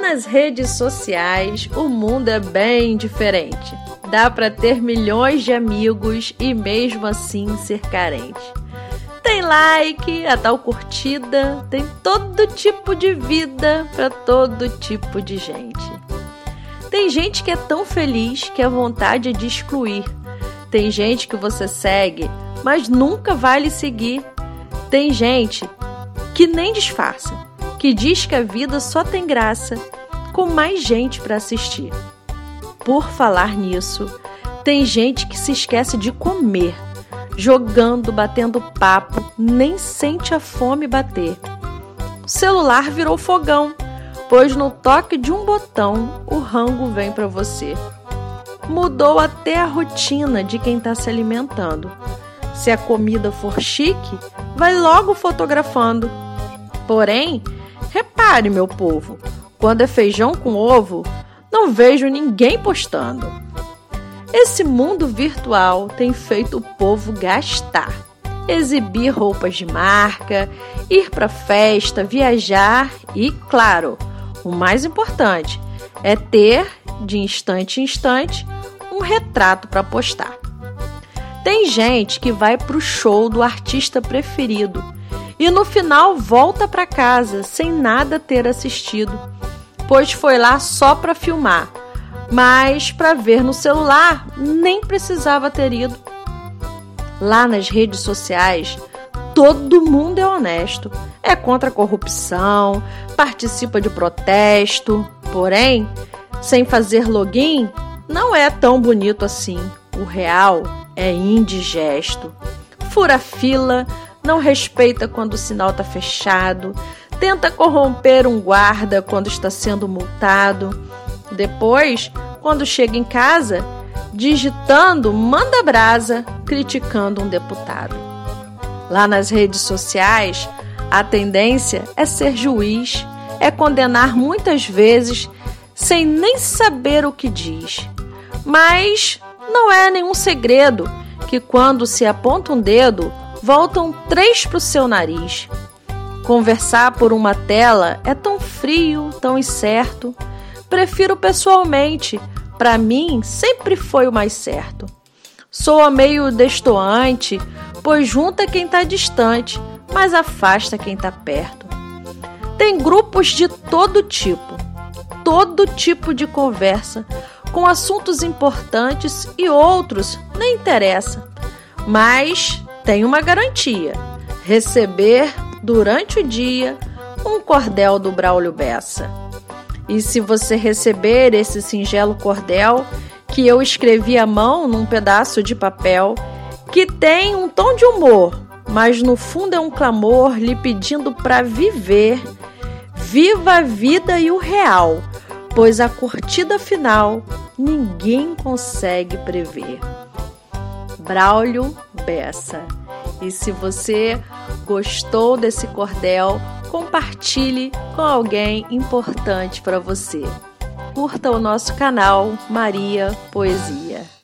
Nas redes sociais, o mundo é bem diferente. Dá para ter milhões de amigos e mesmo assim ser carente. Tem like, a tal curtida, tem todo tipo de vida para todo tipo de gente. Tem gente que é tão feliz que a vontade é de excluir. Tem gente que você segue, mas nunca vai lhe seguir. Tem gente que nem disfarça, que diz que a vida só tem graça com mais gente para assistir. Por falar nisso, tem gente que se esquece de comer, jogando, batendo papo, nem sente a fome bater. O celular virou fogão, pois no toque de um botão o rango vem para você. Mudou até a rotina de quem está se alimentando. Se a comida for chique, vai logo fotografando. Porém, repare, meu povo, quando é feijão com ovo, não vejo ninguém postando. Esse mundo virtual tem feito o povo gastar, exibir roupas de marca, ir para festa, viajar e, claro, o mais importante é ter, de instante em instante, um retrato para postar. Tem gente que vai para o show do artista preferido e no final volta para casa sem nada ter assistido, pois foi lá só para filmar, mas para ver no celular nem precisava ter ido. Lá nas redes sociais, todo mundo é honesto, é contra a corrupção, participa de protesto, porém, sem fazer login, não é tão bonito assim. O real é indigesto. Fura fila, não respeita quando o sinal está fechado, tenta corromper um guarda quando está sendo multado. Depois, quando chega em casa, digitando manda brasa, criticando um deputado. Lá nas redes sociais, a tendência é ser juiz, é condenar muitas vezes sem nem saber o que diz. Mas não é nenhum segredo que quando se aponta um dedo, voltam três para o seu nariz. Conversar por uma tela é tão frio, tão incerto. Prefiro pessoalmente. Para mim, sempre foi o mais certo. Soa meio destoante, pois junta quem está distante, mas afasta quem está perto. Tem grupos de todo tipo, todo tipo de conversa, com assuntos importantes e outros nem interessa. Mas tem uma garantia: receber durante o dia um cordel do Braulio Bessa. E se você receber esse singelo cordel que eu escrevi à mão num pedaço de papel, que tem um tom de humor, mas no fundo é um clamor lhe pedindo para viver, viva a vida e o real, pois a curtida final ninguém consegue prever. Braulio Bessa. E se você gostou desse cordel, compartilhe com alguém importante para você. Curta o nosso canal Maria Poesia.